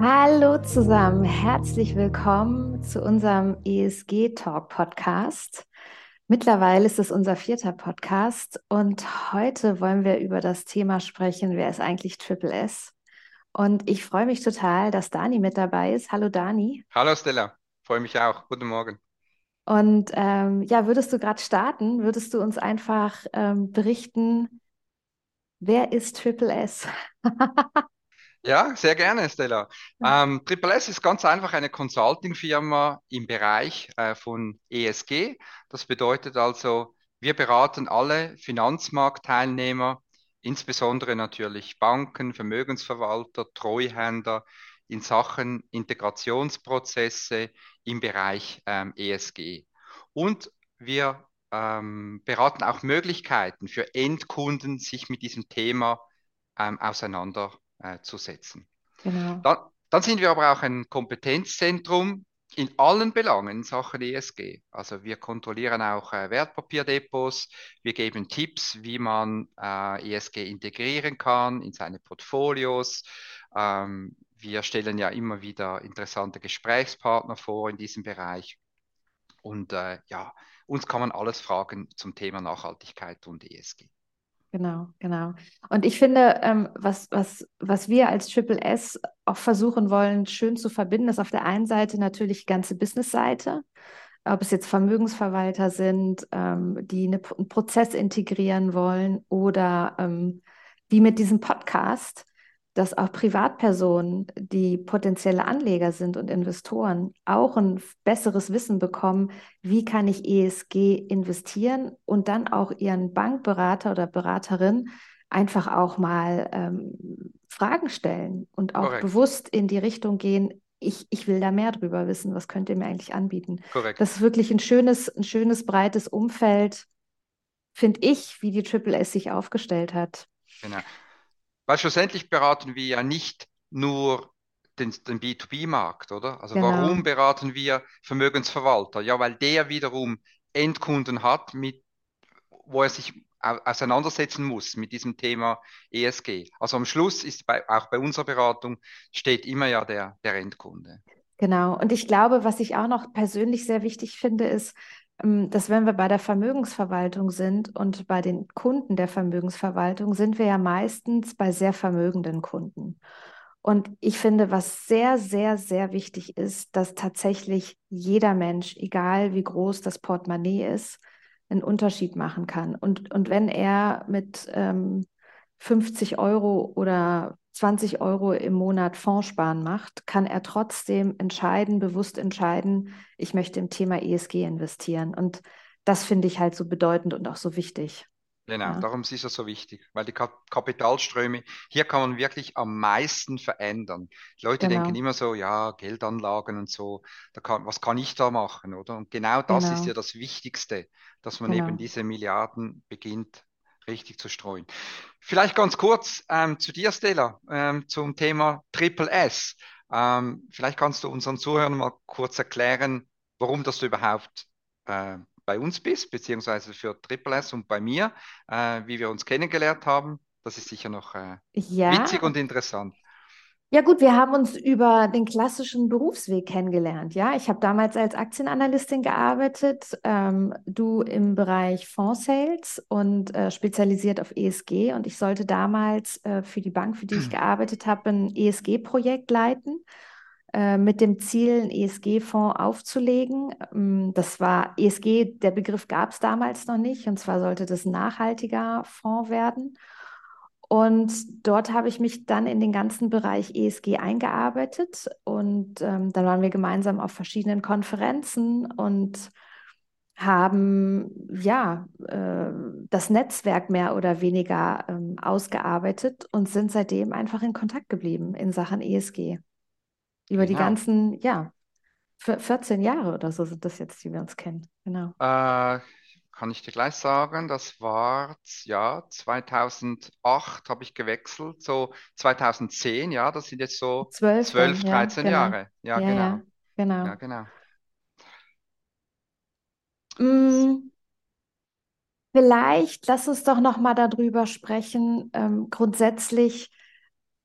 Hallo zusammen, herzlich willkommen zu unserem ESG Talk Podcast. Mittlerweile ist es unser vierter Podcast und heute wollen wir über das Thema sprechen, wer ist eigentlich Triple S? Und ich freue mich total, dass Dani mit dabei ist. Hallo Dani. Hallo Stella, freue mich auch. Guten Morgen. Und ähm, ja, würdest du gerade starten? Würdest du uns einfach ähm, berichten, wer ist Triple S? Ja, sehr gerne, Stella. Ähm, Triple S ist ganz einfach eine Consulting-Firma im Bereich äh, von ESG. Das bedeutet also, wir beraten alle Finanzmarktteilnehmer, insbesondere natürlich Banken, Vermögensverwalter, Treuhänder in Sachen Integrationsprozesse im Bereich ähm, ESG. Und wir ähm, beraten auch Möglichkeiten für Endkunden, sich mit diesem Thema ähm, auseinanderzusetzen äh, zu setzen. Genau. Dann, dann sind wir aber auch ein Kompetenzzentrum in allen Belangen in Sachen ESG. Also wir kontrollieren auch äh, Wertpapierdepots, wir geben Tipps, wie man äh, ESG integrieren kann in seine Portfolios. Ähm, wir stellen ja immer wieder interessante Gesprächspartner vor in diesem Bereich. Und äh, ja, uns kann man alles fragen zum Thema Nachhaltigkeit und ESG. Genau, genau. Und ich finde, ähm, was, was, was wir als Triple S auch versuchen wollen, schön zu verbinden, ist auf der einen Seite natürlich die ganze Business-Seite, ob es jetzt Vermögensverwalter sind, ähm, die eine, einen Prozess integrieren wollen oder ähm, wie mit diesem Podcast dass auch Privatpersonen, die potenzielle Anleger sind und Investoren, auch ein besseres Wissen bekommen, wie kann ich ESG investieren und dann auch ihren Bankberater oder Beraterin einfach auch mal ähm, Fragen stellen und auch Korrekt. bewusst in die Richtung gehen, ich, ich will da mehr drüber wissen, was könnt ihr mir eigentlich anbieten. Korrekt. Das ist wirklich ein schönes, ein schönes, breites Umfeld, finde ich, wie die Triple S sich aufgestellt hat. Genau. Weil schlussendlich beraten wir ja nicht nur den, den B2B-Markt, oder? Also Genau. warum beraten wir Vermögensverwalter? Ja, weil der wiederum Endkunden hat, mit, wo er sich au- auseinandersetzen muss mit diesem Thema ESG. Also am Schluss ist bei, auch bei unserer Beratung steht immer ja der, der Endkunde. Genau. Und ich glaube, was ich auch noch persönlich sehr wichtig finde, ist, dass wenn wir bei der Vermögensverwaltung sind und bei den Kunden der Vermögensverwaltung, sind wir ja meistens bei sehr vermögenden Kunden. Und ich finde, was sehr, sehr, sehr wichtig ist, dass tatsächlich jeder Mensch, egal wie groß das Portemonnaie ist, einen Unterschied machen kann. Und, und wenn er mit ähm, 50 Euro oder 20 Euro im Monat Fondssparen macht, kann er trotzdem entscheiden, bewusst entscheiden, ich möchte im Thema ESG investieren. Und das finde ich halt so bedeutend und auch so wichtig. Genau, Ja, darum ist es so wichtig, weil die Kap Kapitalströme, hier kann man wirklich am meisten verändern. Die Leute denken genau, immer so, ja, Geldanlagen und so, da kann, was kann ich da machen, oder? Und genau das ist ja genau, das Wichtigste, dass man eben genau. diese Milliarden beginnt, richtig zu streuen. Vielleicht ganz kurz ähm, zu dir, Stella, ähm, zum Thema Triple S. Ähm, vielleicht kannst du unseren Zuhörern mal kurz erklären, warum das du überhaupt äh, bei uns bist, beziehungsweise für Triple S und bei mir, äh, wie wir uns kennengelernt haben. Das ist sicher noch äh, witzig Ja, und interessant. Ja gut, wir haben uns über den klassischen Berufsweg kennengelernt. Ja, ich habe damals als Aktienanalystin gearbeitet, ähm, du im Bereich Fonds-Sales und äh, spezialisiert auf ESG. Und ich sollte damals äh, für die Bank, für die ich gearbeitet habe, ein ESG-Projekt leiten, äh, mit dem Ziel, einen ESG-Fonds aufzulegen. Ähm, das war ESG, der Begriff gab es damals noch nicht. Und zwar sollte das ein nachhaltiger Fonds werden. Und dort habe ich mich dann in den ganzen Bereich ESG eingearbeitet und ähm, dann waren wir gemeinsam auf verschiedenen Konferenzen und haben ja äh, das Netzwerk mehr oder weniger ähm, ausgearbeitet und sind seitdem einfach in Kontakt geblieben in Sachen ESG. Über die Genau. ganzen, ja, vier- 14 Jahre oder so sind das jetzt, die wir uns kennen. Genau. Äh, kann ich dir gleich sagen, das war, ja, 2008 habe ich gewechselt, so 2010, ja, das sind jetzt so Zwölf 12, dann, ja, 13 genau. Jahre. Ja, Ja, genau. genau. Ja, genau. Mm, Vielleicht lass uns doch noch mal darüber sprechen, ähm, grundsätzlich,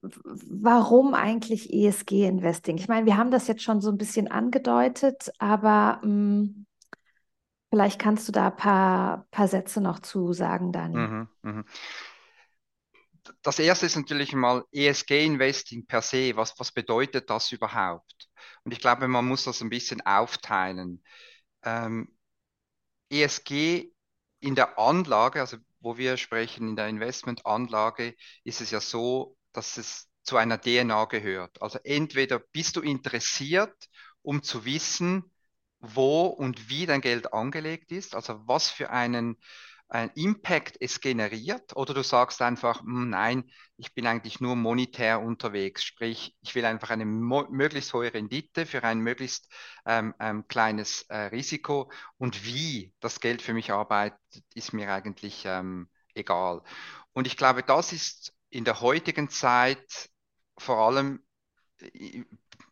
warum eigentlich ESG-Investing? Ich meine, wir haben das jetzt schon so ein bisschen angedeutet, aber mh, mm, vielleicht kannst du da ein paar, paar Sätze noch zu sagen, Daniel. Mhm, mh. Das erste ist natürlich mal ESG-Investing per se. Was, was bedeutet das überhaupt? Und ich glaube, man muss das ein bisschen aufteilen. Ähm, ESG in der Anlage, also wo wir sprechen, in der Investmentanlage, ist es ja so, dass es zu einer DNA gehört. Also entweder bist du interessiert, um zu wissen, wo und wie dein Geld angelegt ist, also was für einen, einen Impact es generiert, oder du sagst einfach, hm, nein, ich bin eigentlich nur monetär unterwegs, sprich, ich will einfach eine möglichst hohe Rendite für ein möglichst ähm, ähm, kleines äh, Risiko und wie das Geld für mich arbeitet, ist mir eigentlich ähm, egal. Und ich glaube, das ist in der heutigen Zeit vor allem äh,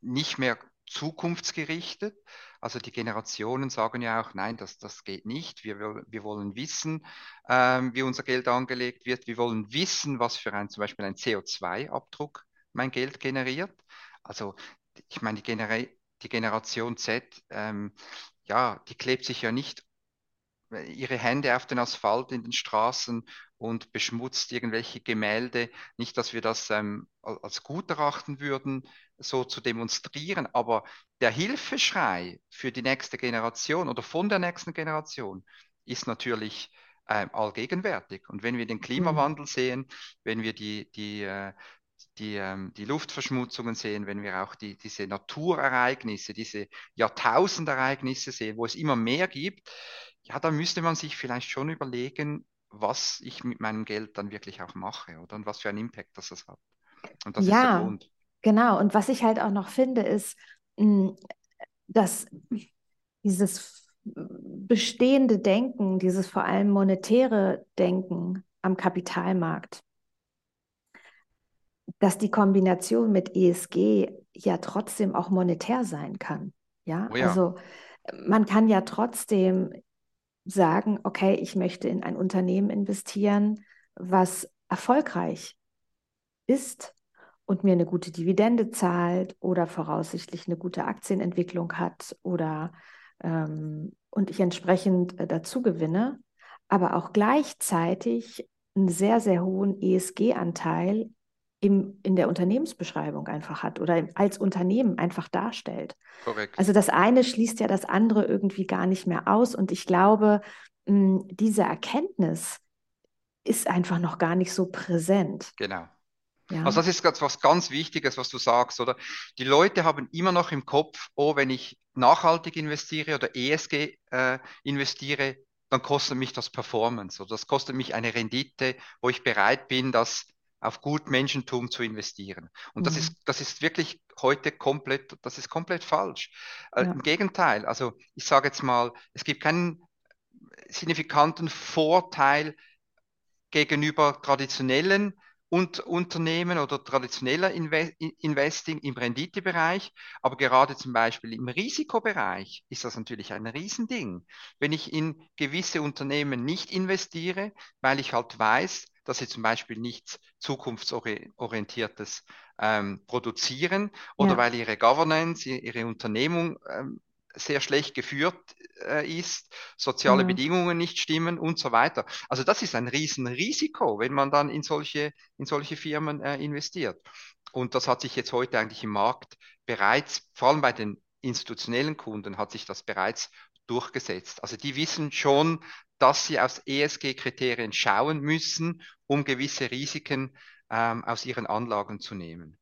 nicht mehr zukunftsgerichtet. Also die Generationen sagen ja auch, nein, das, das geht nicht. Wir, wir wollen wissen, ähm, wie unser Geld angelegt wird. Wir wollen wissen, was für ein zum Beispiel ein CO2-Abdruck mein Geld generiert. Also ich meine, die, Genera die Generation Z, ähm, ja, die klebt sich ja nicht ihre Hände auf den Asphalt in den Straßen und beschmutzt irgendwelche Gemälde. Nicht, dass wir das ähm, als gut erachten würden, so zu demonstrieren, aber der Hilfeschrei für die nächste Generation oder von der nächsten Generation ist natürlich ähm, allgegenwärtig. Und wenn wir den Klimawandel mhm. sehen, wenn wir die, die, äh, die, ähm, die Luftverschmutzungen sehen, wenn wir auch die, diese Naturereignisse, diese Jahrtausendereignisse sehen, wo es immer mehr gibt, ja, da müsste man sich vielleicht schon überlegen, was ich mit meinem Geld dann wirklich auch mache, oder? Und was für einen Impact das, das hat. Und das ja, ist der Grund. Genau. Und was ich halt auch noch finde, ist, hm, dass dieses bestehende Denken, dieses vor allem monetäre Denken am Kapitalmarkt, dass die Kombination mit ESG ja trotzdem auch monetär sein kann. Ja, oh ja. also man kann ja trotzdem sagen, okay, ich möchte in ein Unternehmen investieren, was erfolgreich ist und mir eine gute Dividende zahlt oder voraussichtlich eine gute Aktienentwicklung hat oder ähm, und ich entsprechend äh, dazu gewinne, aber auch gleichzeitig einen sehr, sehr hohen ESG-Anteil im, in der Unternehmensbeschreibung einfach hat oder als Unternehmen einfach darstellt. Korrekt. Also das eine schließt ja das andere irgendwie gar nicht mehr aus. Und ich glaube, mh, diese Erkenntnis ist einfach noch gar nicht so präsent. Genau. Ja. Also das ist ganz, was ganz Wichtiges, was du sagst, oder? Die Leute haben immer noch im Kopf, oh, wenn ich nachhaltig investiere oder ESG äh, investiere, dann kostet mich das Performance oder das kostet mich eine Rendite, wo ich bereit bin, das auf Gutmenschentum zu investieren. Und mhm. das ist, das ist wirklich heute komplett, das ist komplett falsch. Äh, ja. Im Gegenteil, also ich sage jetzt mal, es gibt keinen signifikanten Vorteil gegenüber traditionellen und Unternehmen oder traditioneller Inve Investing im Renditebereich, aber gerade zum Beispiel im Risikobereich ist das natürlich ein Riesending. Wenn ich in gewisse Unternehmen nicht investiere, weil ich halt weiß, dass sie zum Beispiel nichts zukunftsorientiertes ähm, produzieren oder ja. weil ihre Governance, ihre Unternehmung ähm, sehr schlecht geführt äh, ist, soziale mhm. Bedingungen nicht stimmen und so weiter. Also das ist ein Riesenrisiko, wenn man dann in solche, in solche Firmen äh, investiert. Und das hat sich jetzt heute eigentlich im Markt bereits, vor allem bei den institutionellen Kunden, hat sich das bereits durchgesetzt. Also die wissen schon, dass sie aus ESG-Kriterien schauen müssen, um gewisse Risiken ähm, aus ihren Anlagen zu nehmen.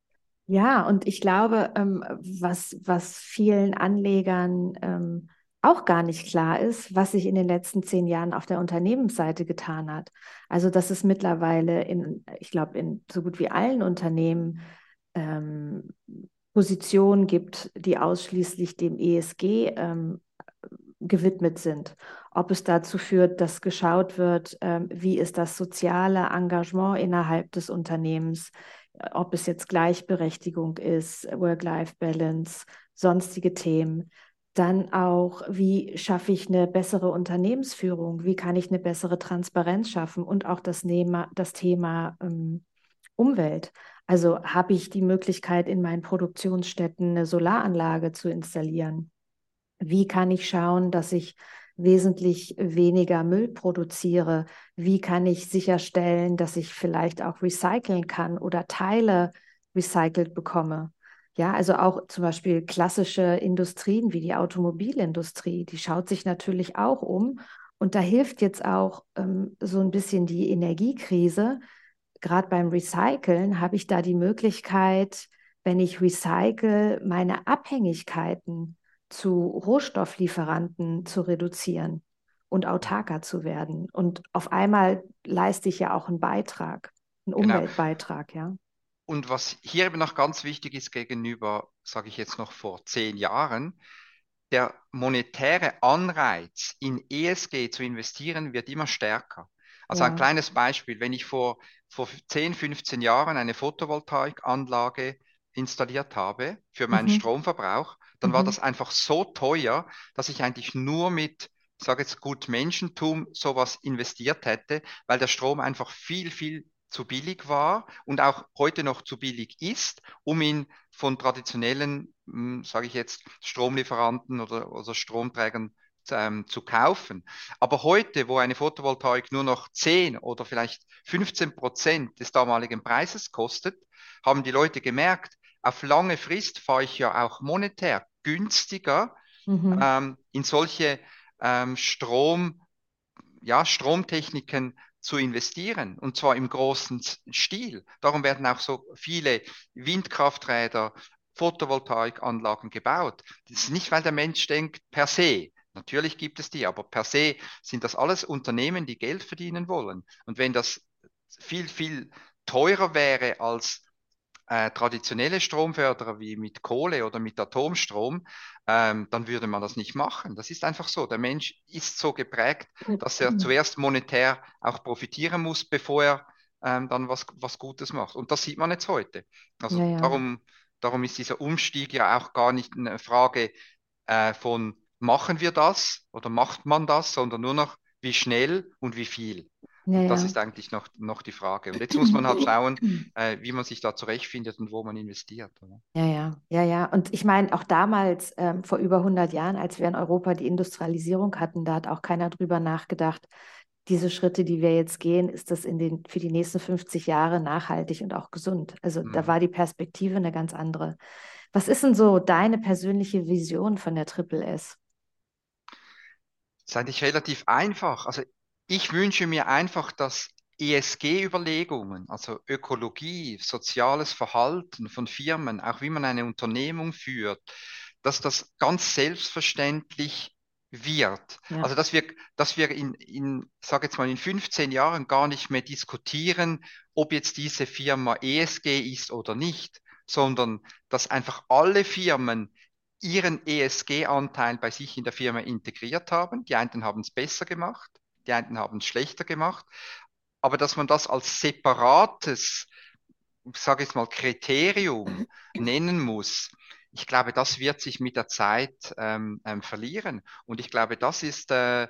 Ja, und ich glaube, ähm, was, was vielen Anlegern ähm, auch gar nicht klar ist, was sich in den letzten zehn Jahren auf der Unternehmensseite getan hat. Also, dass es mittlerweile in, ich glaube, in so gut wie allen Unternehmen ähm, Positionen gibt, die ausschließlich dem ESG ähm, gewidmet sind. Ob es dazu führt, dass geschaut wird, ähm, wie ist das soziale Engagement innerhalb des Unternehmens, ob es jetzt Gleichberechtigung ist, Work-Life-Balance, sonstige Themen. Dann auch, wie schaffe ich eine bessere Unternehmensführung? Wie kann ich eine bessere Transparenz schaffen? Und auch das, Thema, das Thema ähm, Umwelt. Also habe ich die Möglichkeit, in meinen Produktionsstätten eine Solaranlage zu installieren? Wie kann ich schauen, dass ich wesentlich weniger Müll produziere? Wie kann ich sicherstellen, dass ich vielleicht auch recyceln kann oder Teile recycelt bekomme? Ja, also auch zum Beispiel klassische Industrien wie die Automobilindustrie, die schaut sich natürlich auch um. Und da hilft jetzt auch ähm, so ein bisschen die Energiekrise. Gerade beim Recyceln habe ich da die Möglichkeit, wenn ich recycle, meine Abhängigkeiten zu Rohstofflieferanten zu reduzieren und autarker zu werden. Und auf einmal leiste ich ja auch einen Beitrag, einen genau. Umweltbeitrag, ja. Und was hier eben noch ganz wichtig ist gegenüber, sage ich jetzt noch vor zehn Jahren, der monetäre Anreiz in ESG zu investieren wird immer stärker. Also ja. ein kleines Beispiel, wenn ich vor, vor 10, 15 Jahren eine Photovoltaikanlage installiert habe für meinen mhm. Stromverbrauch, dann mhm. war das einfach so teuer, dass ich eigentlich nur mit, ich sage jetzt gut Menschentum, sowas investiert hätte, weil der Strom einfach viel, viel zu billig war und auch heute noch zu billig ist, um ihn von traditionellen, hm, sage ich jetzt, Stromlieferanten oder, oder Stromträgern ähm, zu kaufen. Aber heute, wo eine Photovoltaik nur noch 10 oder vielleicht 15 Prozent des damaligen Preises kostet, haben die Leute gemerkt, auf lange Frist fahre ich ja auch monetär günstiger mhm. ähm, in solche ähm, Strom, ja, Stromtechniken zu investieren und zwar im großen Stil. Darum werden auch so viele Windkrafträder, Photovoltaikanlagen gebaut. Das ist nicht, weil der Mensch denkt per se. Natürlich gibt es die, aber per se sind das alles Unternehmen, die Geld verdienen wollen. Und wenn das viel, viel teurer wäre als äh, traditionelle Stromförderer wie mit Kohle oder mit Atomstrom, ähm, dann würde man das nicht machen. Das ist einfach so. Der Mensch ist so geprägt, dass er zuerst monetär auch profitieren muss, bevor er ähm, dann was, was Gutes macht. Und das sieht man jetzt heute. Also ja, ja. Darum, darum ist dieser Umstieg ja auch gar nicht eine Frage äh, von machen wir das oder macht man das, sondern nur noch wie schnell und wie viel. Ja, das ja. ist eigentlich noch, noch die Frage. Und jetzt muss man halt schauen, äh, wie man sich da zurechtfindet und wo man investiert. Oder? Ja, ja, ja, ja. Und ich meine, auch damals, ähm, vor über 100 Jahren, als wir in Europa die Industrialisierung hatten, da hat auch keiner drüber nachgedacht, diese Schritte, die wir jetzt gehen, ist das in den, für die nächsten 50 Jahre nachhaltig und auch gesund. Also mhm. da war die Perspektive eine ganz andere. Was ist denn so deine persönliche Vision von der Triple S? Das ist eigentlich relativ einfach. Also ich wünsche mir einfach, dass ESG-Überlegungen, also Ökologie, soziales Verhalten von Firmen, auch wie man eine Unternehmung führt, dass das ganz selbstverständlich wird. Ja. Also dass wir, dass wir in, in, sage jetzt mal, in 15 Jahren gar nicht mehr diskutieren, ob jetzt diese Firma ESG ist oder nicht, sondern dass einfach alle Firmen ihren ESG-Anteil bei sich in der Firma integriert haben. Die einen haben es besser gemacht, die einen haben es schlechter gemacht, aber dass man das als separates, ich sage jetzt mal, Kriterium nennen muss, ich glaube, das wird sich mit der Zeit ähm, ähm, verlieren. Und ich glaube, das ist, äh,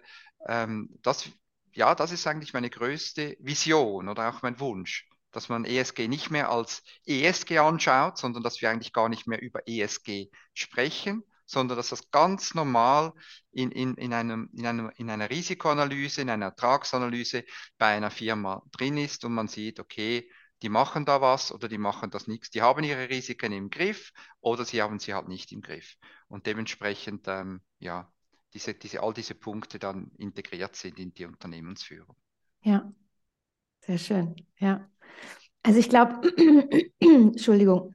ähm, das, ja, das ist eigentlich meine größte Vision oder auch mein Wunsch, dass man ESG nicht mehr als ESG anschaut, sondern dass wir eigentlich gar nicht mehr über ESG sprechen, sondern dass das ganz normal in, in, in, einem, in, einem, in einer Risikoanalyse, in einer Ertragsanalyse bei einer Firma drin ist und man sieht, okay, die machen da was oder die machen das nichts. Die haben ihre Risiken im Griff oder sie haben sie halt nicht im Griff. Und dementsprechend, ähm, ja, diese, diese, all diese Punkte dann integriert sind in die Unternehmensführung. Ja, sehr schön. Ja. Also ich glaube, Entschuldigung,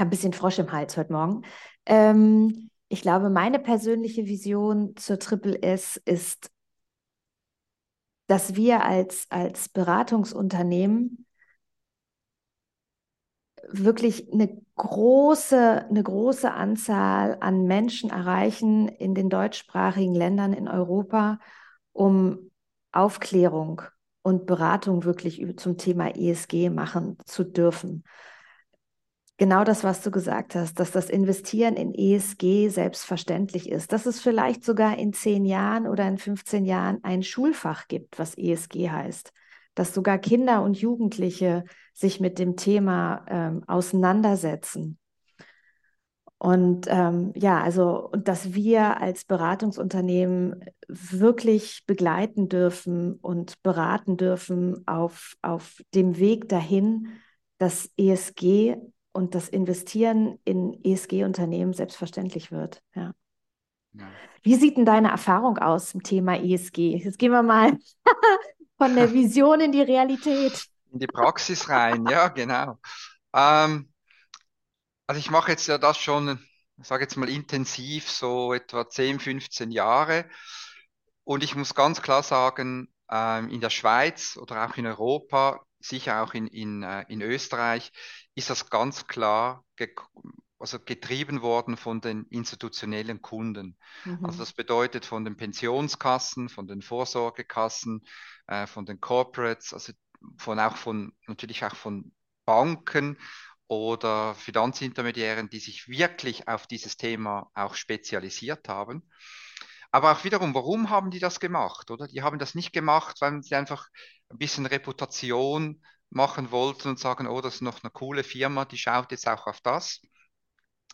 ein bisschen Frosch im Hals heute Morgen. Ähm, ich glaube, meine persönliche Vision zur Triple S ist, dass wir als, als Beratungsunternehmen wirklich eine große, eine große Anzahl an Menschen erreichen in den deutschsprachigen Ländern in Europa, um Aufklärung und Beratung wirklich zum Thema ESG machen zu dürfen genau das, was du gesagt hast, dass das Investieren in ESG selbstverständlich ist, dass es vielleicht sogar in zehn Jahren oder in 15 Jahren ein Schulfach gibt, was ESG heißt, dass sogar Kinder und Jugendliche sich mit dem Thema ähm, auseinandersetzen. Und ähm, ja, also, und dass wir als Beratungsunternehmen wirklich begleiten dürfen und beraten dürfen auf, auf dem Weg dahin, dass ESG und das Investieren in ESG-Unternehmen selbstverständlich wird. Ja. ja. Wie sieht denn deine Erfahrung aus zum Thema ESG? Jetzt gehen wir mal von der Vision in die Realität. In die Praxis rein, ja, genau. Ähm, also ich mache jetzt ja das schon, ich sage jetzt mal intensiv, so etwa 10, 15 Jahre. Und ich muss ganz klar sagen, ähm, in der Schweiz oder auch in Europa, sicher auch in, in, äh, in Österreich, ist das ganz klar ge also getrieben worden von den institutionellen Kunden. Mhm. Also das bedeutet von den Pensionskassen, von den Vorsorgekassen, äh, von den Corporates, also von auch von natürlich auch von Banken oder Finanzintermediären, die sich wirklich auf dieses Thema auch spezialisiert haben. Aber auch wiederum, warum haben die das gemacht, oder? Die haben das nicht gemacht, weil sie einfach ein bisschen Reputation machen wollten und sagen, oh, das ist noch eine coole Firma, die schaut jetzt auch auf das,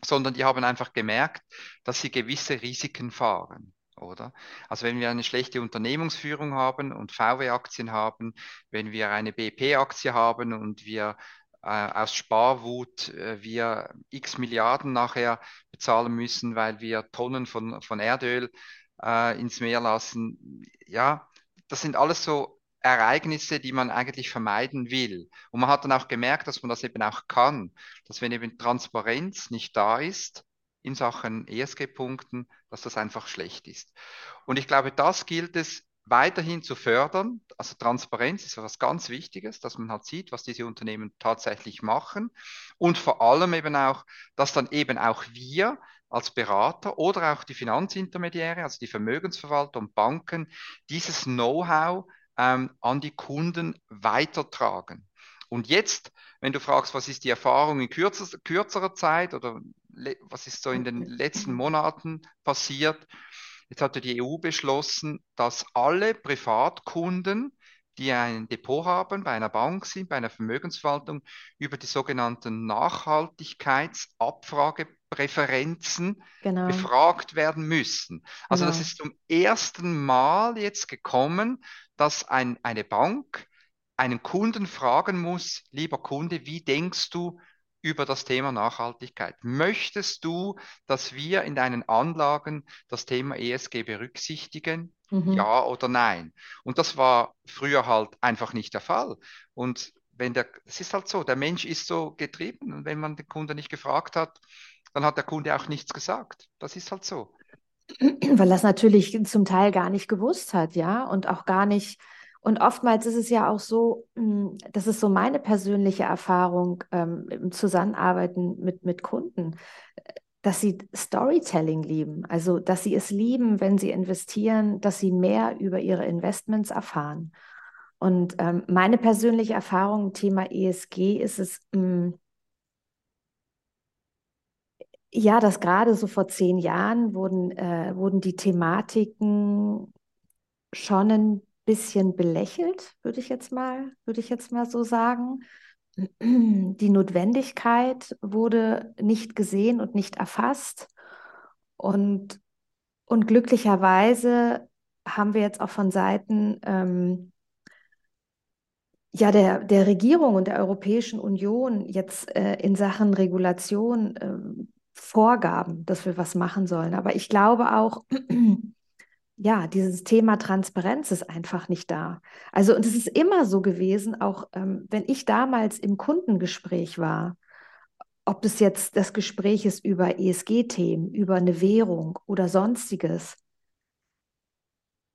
sondern die haben einfach gemerkt, dass sie gewisse Risiken fahren. Oder? Also wenn wir eine schlechte Unternehmensführung haben und VW-Aktien haben, wenn wir eine BP-Aktie haben und wir äh, aus Sparwut äh, wir x Milliarden nachher bezahlen müssen, weil wir Tonnen von, von Erdöl äh, ins Meer lassen. Ja, das sind alles so Ereignisse, die man eigentlich vermeiden will. Und man hat dann auch gemerkt, dass man das eben auch kann, dass wenn eben Transparenz nicht da ist in Sachen ESG-Punkten, dass das einfach schlecht ist. Und ich glaube, das gilt es weiterhin zu fördern. Also Transparenz ist etwas ganz Wichtiges, dass man halt sieht, was diese Unternehmen tatsächlich machen. Und vor allem eben auch, dass dann eben auch wir als Berater oder auch die Finanzintermediäre, also die Vermögensverwalter und Banken, dieses Know-how ähm, an die Kunden weitertragen. Und jetzt, wenn du fragst, was ist die Erfahrung in kürzer, kürzerer Zeit oder was ist so in den letzten Monaten passiert, Jetzt hatte die EU beschlossen, dass alle Privatkunden, die ein Depot haben, bei einer Bank sind, bei einer Vermögensverwaltung, über die sogenannten Nachhaltigkeitsabfragepräferenzen genau. befragt werden müssen. Also genau. das ist zum ersten Mal jetzt gekommen, dass ein, eine Bank einen Kunden fragen muss, lieber Kunde, wie denkst du über das Thema Nachhaltigkeit. Möchtest du, dass wir in deinen Anlagen das Thema ESG berücksichtigen? Mhm. Ja oder nein? Und das war früher halt einfach nicht der Fall. Und wenn der, es ist halt so, der Mensch ist so getrieben und wenn man den Kunden nicht gefragt hat, dann hat der Kunde auch nichts gesagt. Das ist halt so. Weil das natürlich zum Teil gar nicht gewusst hat, ja, und auch gar nicht und oftmals ist es ja auch so, hm, das ist so meine persönliche Erfahrung ähm, im Zusammenarbeiten mit, mit Kunden, dass sie Storytelling lieben. Also, dass sie es lieben, wenn sie investieren, dass sie mehr über ihre Investments erfahren. Und ähm, meine persönliche Erfahrung im Thema ESG ist es, mh, hm, ja, dass gerade so vor zehn Jahren wurden, äh, wurden die Thematiken schon ein bisschen belächelt, würde ich jetzt mal, würde ich jetzt mal so sagen. Die Notwendigkeit wurde nicht gesehen und nicht erfasst. Und, und glücklicherweise haben wir jetzt auch von Seiten ähm, ja, der, der Regierung und der Europäischen Union jetzt äh, in Sachen Regulation äh, Vorgaben, dass wir was machen sollen. Aber ich glaube auch, ja, dieses Thema Transparenz ist einfach nicht da. Also, und es ist immer so gewesen, auch ähm, wenn ich damals im Kundengespräch war, ob das jetzt das Gespräch ist über ESG-Themen, über eine Währung oder sonstiges,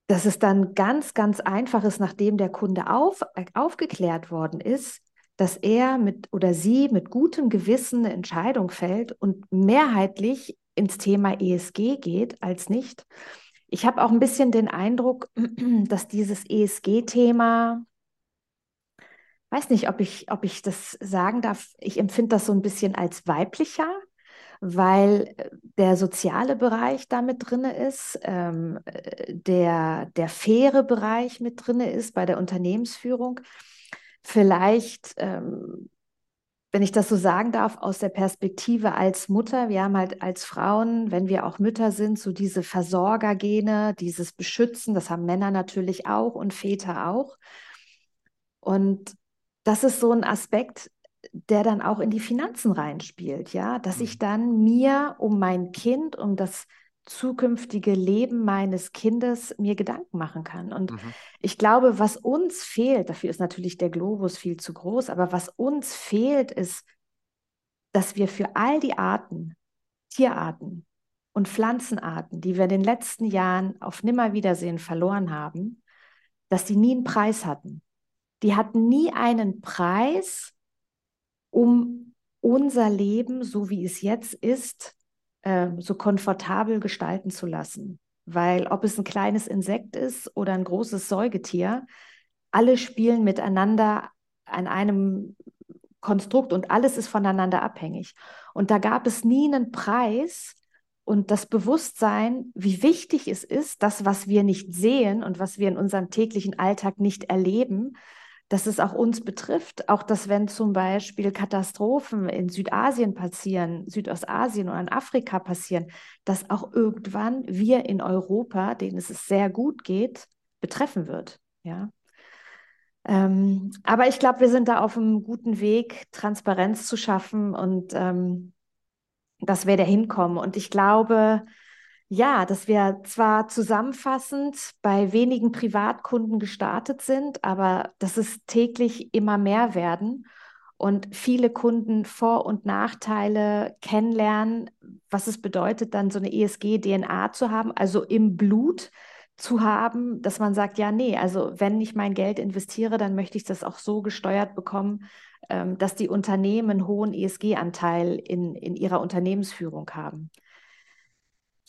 dass es dann ganz, ganz einfach ist, nachdem der Kunde auf, äh, aufgeklärt worden ist, dass er mit oder sie mit gutem Gewissen eine Entscheidung fällt und mehrheitlich ins Thema ESG geht als nicht. Ich habe auch ein bisschen den Eindruck, dass dieses ESG-Thema, weiß nicht, ob ich, ob ich das sagen darf, ich empfinde das so ein bisschen als weiblicher, weil äh, der soziale Bereich da mit drin ist, ähm, äh, der, der faire Bereich mit drin ist bei der Unternehmensführung. Vielleicht, ähm, wenn ich das so sagen darf, aus der Perspektive als Mutter, wir haben halt als Frauen, wenn wir auch Mütter sind, so diese Versorgergene, dieses Beschützen, das haben Männer natürlich auch und Väter auch. Und das ist so ein Aspekt, der dann auch in die Finanzen reinspielt, ja, dass ich mhm. dann mir um mein Kind, um das zukünftige Leben meines Kindes mir Gedanken machen kann. Und mhm. ich glaube, was uns fehlt, dafür ist natürlich der Globus viel zu groß, aber was uns fehlt, ist, dass wir für all die Arten, Tierarten und Pflanzenarten, die wir in den letzten Jahren auf Nimmerwiedersehen verloren haben, dass die nie einen Preis hatten. Die hatten nie einen Preis, um unser Leben, so wie es jetzt ist, äh, so komfortabel gestalten zu lassen. Weil ob es ein kleines Insekt ist oder ein großes Säugetier, alle spielen miteinander an einem Konstrukt und alles ist voneinander abhängig. Und da gab es nie einen Preis und das Bewusstsein, wie wichtig es ist, das, was wir nicht sehen und was wir in unserem täglichen Alltag nicht erleben, dass es auch uns betrifft, auch dass wenn zum Beispiel Katastrophen in Südasien passieren, Südostasien oder in Afrika passieren, dass auch irgendwann wir in Europa, denen es sehr gut geht, betreffen wird. Ja. Ähm, aber ich glaube, wir sind da auf einem guten Weg, Transparenz zu schaffen und ähm, dass wir da hinkommen. Und ich glaube, ja, dass wir zwar zusammenfassend bei wenigen Privatkunden gestartet sind, aber dass es täglich immer mehr werden und viele Kunden Vor- und Nachteile kennenlernen, was es bedeutet, dann so eine ESG-DNA zu haben, also im Blut zu haben, dass man sagt, ja, nee, also wenn ich mein Geld investiere, dann möchte ich das auch so gesteuert bekommen, ähm, dass die Unternehmen einen hohen ESG-Anteil in, in ihrer Unternehmensführung haben.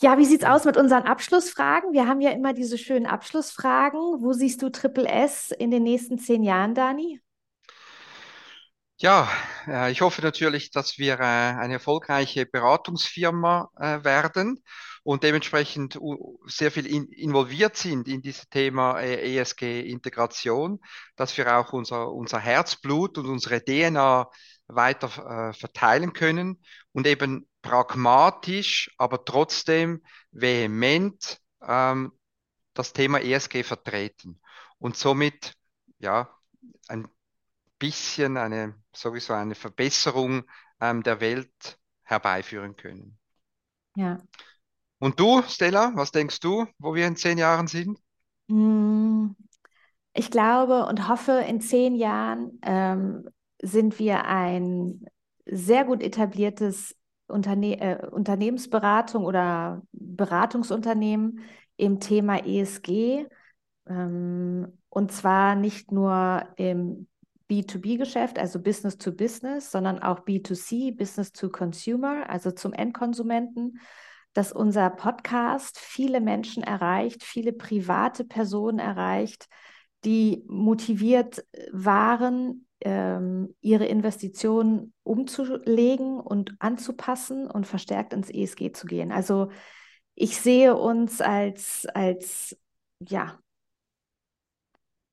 Ja, wie sieht's aus mit unseren Abschlussfragen? Wir haben ja immer diese schönen Abschlussfragen. Wo siehst du Triple S in den nächsten zehn Jahren, Dani? Ja, äh, ich hoffe natürlich, dass wir äh, eine erfolgreiche Beratungsfirma äh, werden und dementsprechend sehr viel involviert sind in dieses Thema ESG-Integration, dass wir auch unser, unser Herzblut und unsere DNA weiter verteilen können und eben pragmatisch, aber trotzdem vehement ähm, das Thema ESG vertreten und somit ja ein bisschen eine sowieso eine Verbesserung ähm, der Welt herbeiführen können. Ja. Und du, Stella, was denkst du, wo wir in zehn Jahren sind? Hm, ich glaube und hoffe, in zehn Jahren ähm, sind wir ein sehr gut etabliertes Unterne äh, Unternehmensberatung oder Beratungsunternehmen im Thema ESG. Ähm, und zwar nicht nur im B2B-Geschäft, also Business to Business, sondern auch B2C, Business to Consumer, also zum Endkonsumenten, dass unser Podcast viele Menschen erreicht, viele private Personen erreicht, die motiviert waren, ähm, ihre Investitionen umzulegen und anzupassen und verstärkt ins ESG zu gehen. Also ich sehe uns als, als, ja,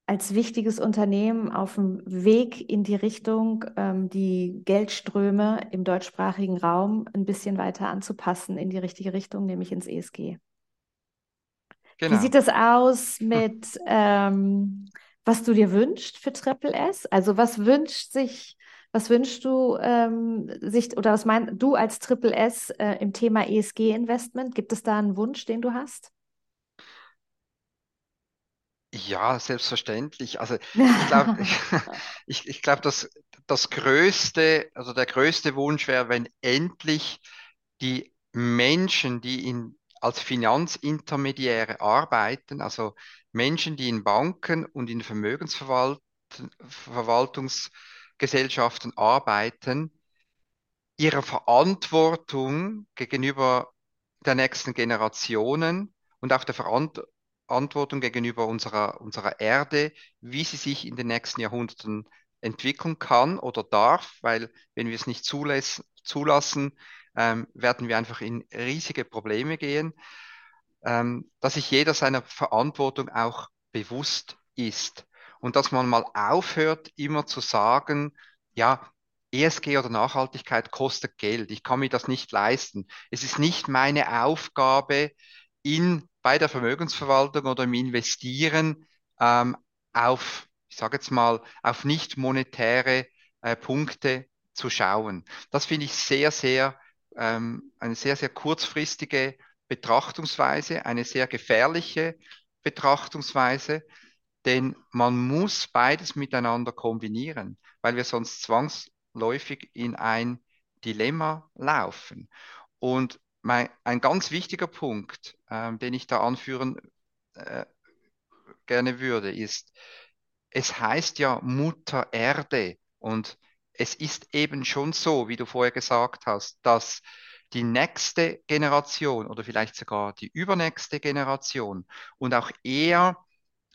als wichtiges Unternehmen auf dem Weg in die Richtung, ähm, die Geldströme im deutschsprachigen Raum ein bisschen weiter anzupassen in die richtige Richtung, nämlich ins ESG. Genau. Wie sieht das aus mit ähm, was du dir wünschst für Triple S? Also was wünscht sich, was wünschst du ähm, sich oder was meinst du als Triple S äh, im Thema ESG-Investment? Gibt es da einen Wunsch, den du hast? Ja, selbstverständlich. Also ich glaube, ich, ich glaube, dass das größte, also der größte Wunsch wäre, wenn endlich die Menschen, die in, als Finanzintermediäre arbeiten, also Menschen, die in Banken und in Verwaltungsgesellschaften arbeiten, ihrer Verantwortung gegenüber der nächsten Generationen und auch der Verantwortung gegenüber unserer, unserer Erde, wie sie sich in den nächsten Jahrhunderten entwickeln kann oder darf, weil wenn wir es nicht zulassen, ähm, werden wir einfach in riesige Probleme gehen, ähm, dass sich jeder seiner Verantwortung auch bewusst ist und dass man mal aufhört, immer zu sagen, ja, ESG oder Nachhaltigkeit kostet Geld, ich kann mir das nicht leisten. Es ist nicht meine Aufgabe, in, bei der Vermögensverwaltung oder im Investieren ähm, auf, ich sage jetzt mal, auf nicht monetäre äh, Punkte zu schauen. Das finde ich sehr, sehr, ähm, eine sehr, sehr kurzfristige Betrachtungsweise, eine sehr gefährliche Betrachtungsweise, denn man muss beides miteinander kombinieren, weil wir sonst zwangsläufig in ein Dilemma laufen. Und mein, ein ganz wichtiger Punkt, ähm, den ich da anführen äh, gerne würde, ist, es heißt ja Mutter Erde und es ist eben schon so, wie du vorher gesagt hast, dass die nächste Generation oder vielleicht sogar die übernächste Generation und auch eher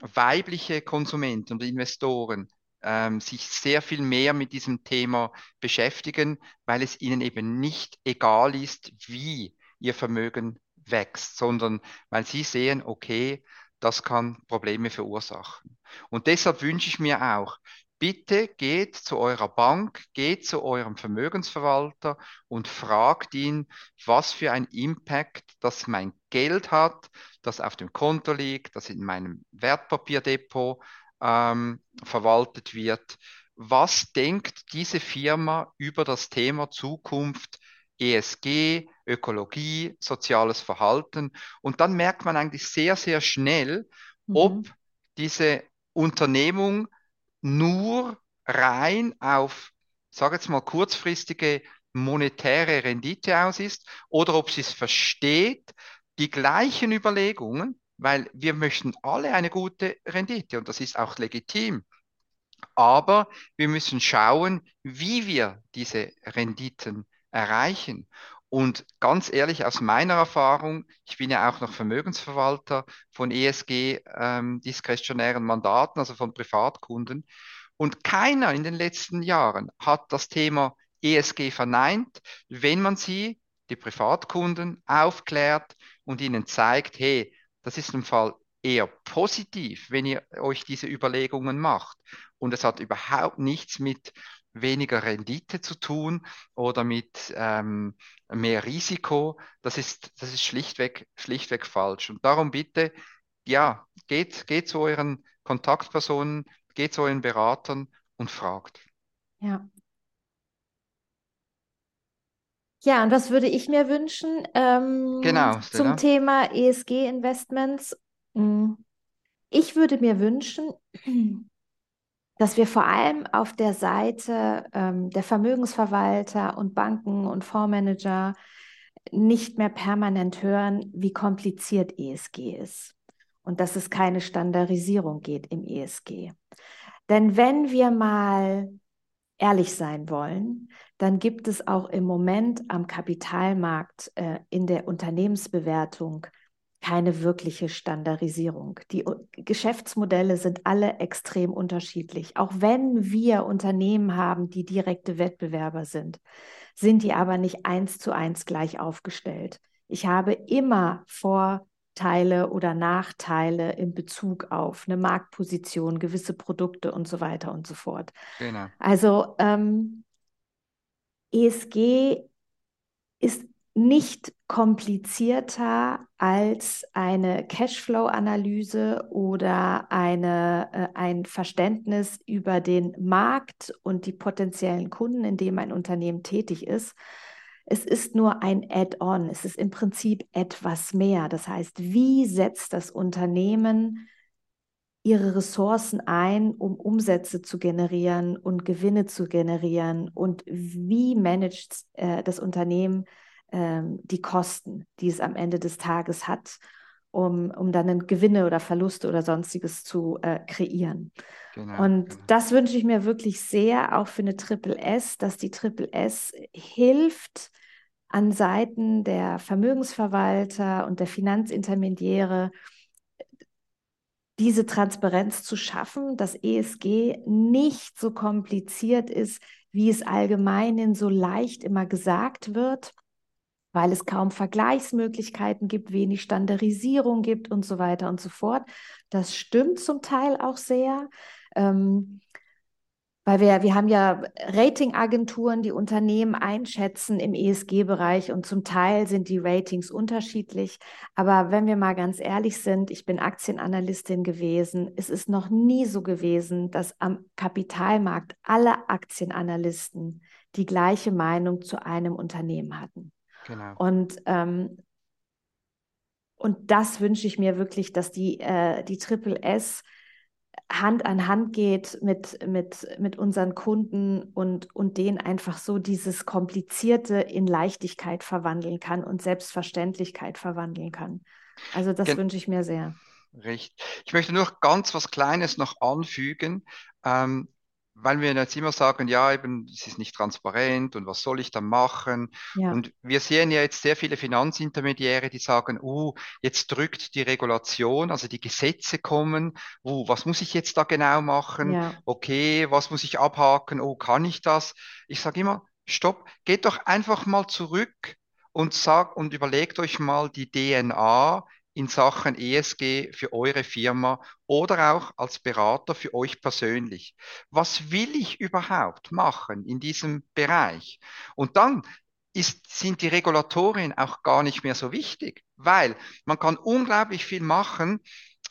weibliche Konsumenten und Investoren ähm, sich sehr viel mehr mit diesem Thema beschäftigen, weil es ihnen eben nicht egal ist, wie ihr Vermögen wächst, sondern weil sie sehen, okay, das kann Probleme verursachen. Und deshalb wünsche ich mir auch, bitte geht zu eurer Bank, geht zu eurem Vermögensverwalter und fragt ihn, was für ein Impact das mein Geld hat, das auf dem Konto liegt, das in meinem Wertpapierdepot ähm, verwaltet wird. Was denkt diese Firma über das Thema Zukunft ESG, Ökologie, soziales Verhalten. Und dann merkt man eigentlich sehr, sehr schnell, mhm. ob diese Unternehmung nur rein auf, sage jetzt mal, kurzfristige monetäre Rendite aus ist oder ob sie es versteht, die gleichen Überlegungen, weil wir möchten alle eine gute Rendite und das ist auch legitim. Aber wir müssen schauen, wie wir diese Renditen erreichen. Und ganz ehrlich, aus meiner Erfahrung, ich bin ja auch noch Vermögensverwalter von ESG ähm, Mandaten, also von Privatkunden. Und keiner in den letzten Jahren hat das Thema ESG verneint, wenn man sie, die Privatkunden, aufklärt und ihnen zeigt, hey, das ist im Fall eher positiv, wenn ihr euch diese Überlegungen macht. Und es hat überhaupt nichts mit weniger Rendite zu tun oder mit ähm, mehr Risiko. Das ist, das ist schlichtweg, schlichtweg falsch. Und darum bitte, ja, geht, geht zu euren Kontaktpersonen, geht zu euren Beratern und fragt. Ja. Ja, und was würde ich mir wünschen ähm, genau, zum Thema ESG-Investments? Hm. Ich würde mir wünschen, dass wir vor allem auf der Seite ähm, der Vermögensverwalter und Banken und Fondsmanager nicht mehr permanent hören, wie kompliziert ESG ist und dass es keine Standardisierung geht im ESG. Denn wenn wir mal ehrlich sein wollen, dann gibt es auch im Moment am Kapitalmarkt äh, in der Unternehmensbewertung keine wirkliche Standardisierung. Die Geschäftsmodelle sind alle extrem unterschiedlich. Auch wenn wir Unternehmen haben, die direkte Wettbewerber sind, sind die aber nicht eins zu eins gleich aufgestellt. Ich habe immer Vorteile oder Nachteile in Bezug auf eine Marktposition, gewisse Produkte und so weiter und so fort. Genau. Also ähm, ESG ist nicht komplizierter als eine Cashflow-Analyse oder eine, äh, ein Verständnis über den Markt und die potenziellen Kunden, in dem ein Unternehmen tätig ist. Es ist nur ein Add-on, es ist im Prinzip etwas mehr. Das heißt, wie setzt das Unternehmen ihre Ressourcen ein, um Umsätze zu generieren und Gewinne zu generieren und wie managt äh, das Unternehmen ähm, die Kosten, die es am Ende des Tages hat, um, um dann Gewinne oder Verluste oder sonstiges zu äh, kreieren. Genau, und genau. das wünsche ich mir wirklich sehr, auch für eine Triple S, dass die Triple S hilft, an Seiten der Vermögensverwalter und der Finanzintermediäre diese Transparenz zu schaffen, dass ESG nicht so kompliziert ist, wie es allgemein in so leicht immer gesagt wird, weil es kaum Vergleichsmöglichkeiten gibt, wenig Standardisierung gibt und so weiter und so fort. Das stimmt zum Teil auch sehr. Ähm, weil wir, wir haben ja Ratingagenturen, die Unternehmen einschätzen im ESG-Bereich und zum Teil sind die Ratings unterschiedlich. Aber wenn wir mal ganz ehrlich sind, ich bin Aktienanalystin gewesen. Es ist noch nie so gewesen, dass am Kapitalmarkt alle Aktienanalysten die gleiche Meinung zu einem Unternehmen hatten. Genau. Und, ähm, und das wünsche ich mir wirklich, dass die, äh, die Triple S Hand an Hand geht mit, mit, mit unseren Kunden und, und denen einfach so dieses Komplizierte in Leichtigkeit verwandeln kann und Selbstverständlichkeit verwandeln kann. Also das Gen wünsche ich mir sehr. Richtig. Ich möchte nur ganz was Kleines noch anfügen. Ähm, weil wir jetzt immer sagen, ja, eben, es ist nicht transparent und was soll ich dann machen? Ja. Und wir sehen ja jetzt sehr viele Finanzintermediäre, die sagen, uh, jetzt drückt die Regulation, also die Gesetze kommen, uh, was muss ich jetzt da genau machen? Ja. Okay, was muss ich abhaken? Oh, kann ich das? Ich sage immer, stopp, geht doch einfach mal zurück und sag und überlegt euch mal die DNA in Sachen ESG für eure Firma oder auch als Berater für euch persönlich. Was will ich überhaupt machen in diesem Bereich? Und dann ist, sind die Regulatorien auch gar nicht mehr so wichtig, weil man kann unglaublich viel machen,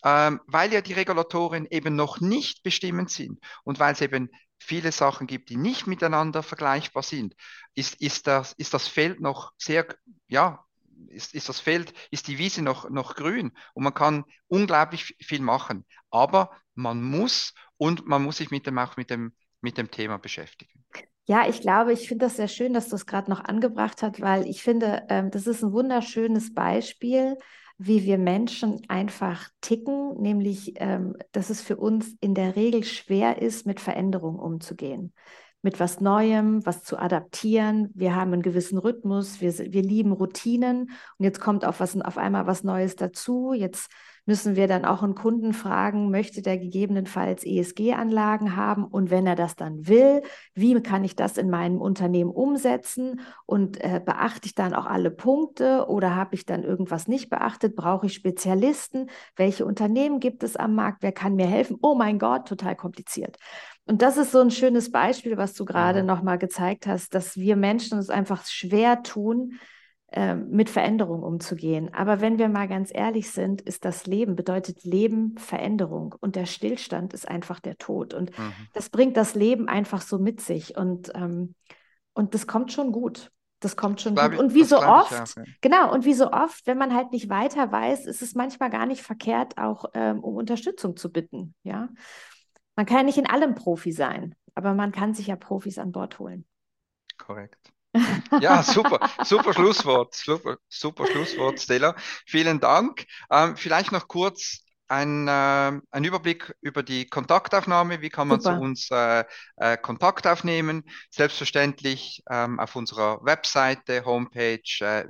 ähm, weil ja die Regulatorien eben noch nicht bestimmend sind und weil es eben viele Sachen gibt, die nicht miteinander vergleichbar sind, ist, ist, das, ist das Feld noch sehr, ja, ist, ist das Feld, ist die Wiese noch, noch grün und man kann unglaublich viel machen. Aber man muss und man muss sich mit dem, auch mit dem, mit dem Thema beschäftigen. Ja, ich glaube, ich finde das sehr schön, dass du es gerade noch angebracht hast, weil ich finde, ähm, das ist ein wunderschönes Beispiel, wie wir Menschen einfach ticken, nämlich, ähm, dass es für uns in der Regel schwer ist, mit Veränderungen umzugehen mit was Neuem, was zu adaptieren. Wir haben einen gewissen Rhythmus, wir, wir lieben Routinen und jetzt kommt auf, was, auf einmal was Neues dazu. Jetzt müssen wir dann auch einen Kunden fragen, möchte der gegebenenfalls ESG-Anlagen haben und wenn er das dann will, wie kann ich das in meinem Unternehmen umsetzen und äh, beachte ich dann auch alle Punkte oder habe ich dann irgendwas nicht beachtet? Brauche ich Spezialisten? Welche Unternehmen gibt es am Markt? Wer kann mir helfen? Oh mein Gott, total kompliziert. Und das ist so ein schönes Beispiel, was du gerade ja. nochmal gezeigt hast, dass wir Menschen es einfach schwer tun, äh, mit Veränderung umzugehen. Aber wenn wir mal ganz ehrlich sind, ist das Leben, bedeutet Leben Veränderung und der Stillstand ist einfach der Tod. Und mhm. das bringt das Leben einfach so mit sich. Und, ähm, und das kommt schon gut. Das kommt schon gut. und wie so oft, auch, ja. genau, und wie so oft, wenn man halt nicht weiter weiß, ist es manchmal gar nicht verkehrt, auch ähm, um Unterstützung zu bitten. Ja. Man kann ja nicht in allem Profi sein, aber man kann sich ja Profis an Bord holen. Korrekt. Ja, super, super Schlusswort, super, super Schlusswort, Stella. Vielen Dank. Ähm, vielleicht noch kurz ein, äh, ein Überblick über die Kontaktaufnahme. Wie kann man Super. zu uns äh, äh, Kontakt aufnehmen? Selbstverständlich ähm, auf unserer Webseite, Homepage äh,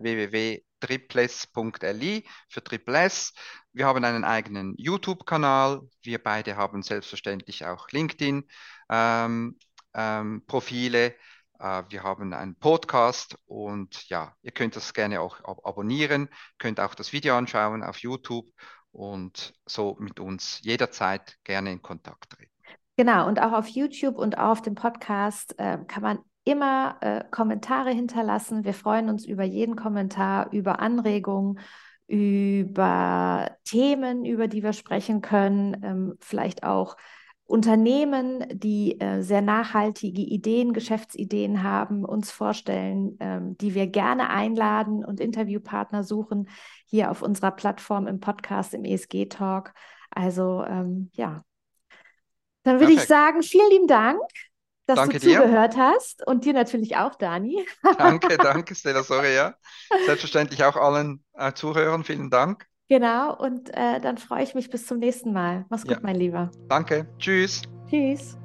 www.triples.li für Triples. Wir haben einen eigenen YouTube-Kanal. Wir beide haben selbstverständlich auch LinkedIn-Profile. Ähm, ähm, äh, wir haben einen Podcast und ja, ihr könnt das gerne auch ab abonnieren, könnt auch das Video anschauen auf YouTube und so mit uns jederzeit gerne in Kontakt treten. Genau, und auch auf YouTube und auf dem Podcast äh, kann man immer äh, Kommentare hinterlassen. Wir freuen uns über jeden Kommentar, über Anregungen, über Themen, über die wir sprechen können, ähm, vielleicht auch Unternehmen, die äh, sehr nachhaltige Ideen, Geschäftsideen haben, uns vorstellen, ähm, die wir gerne einladen und Interviewpartner suchen, hier auf unserer Plattform im Podcast, im ESG Talk. Also ähm, ja, dann würde ich sagen, vielen lieben Dank, dass danke du zugehört dir. hast und dir natürlich auch, Dani. danke, danke, Stella, sorry, ja. Selbstverständlich auch allen äh, Zuhörern, vielen Dank. Genau, und äh, dann freue ich mich bis zum nächsten Mal. Mach's gut, ja. mein Lieber. Danke. Tschüss. Tschüss.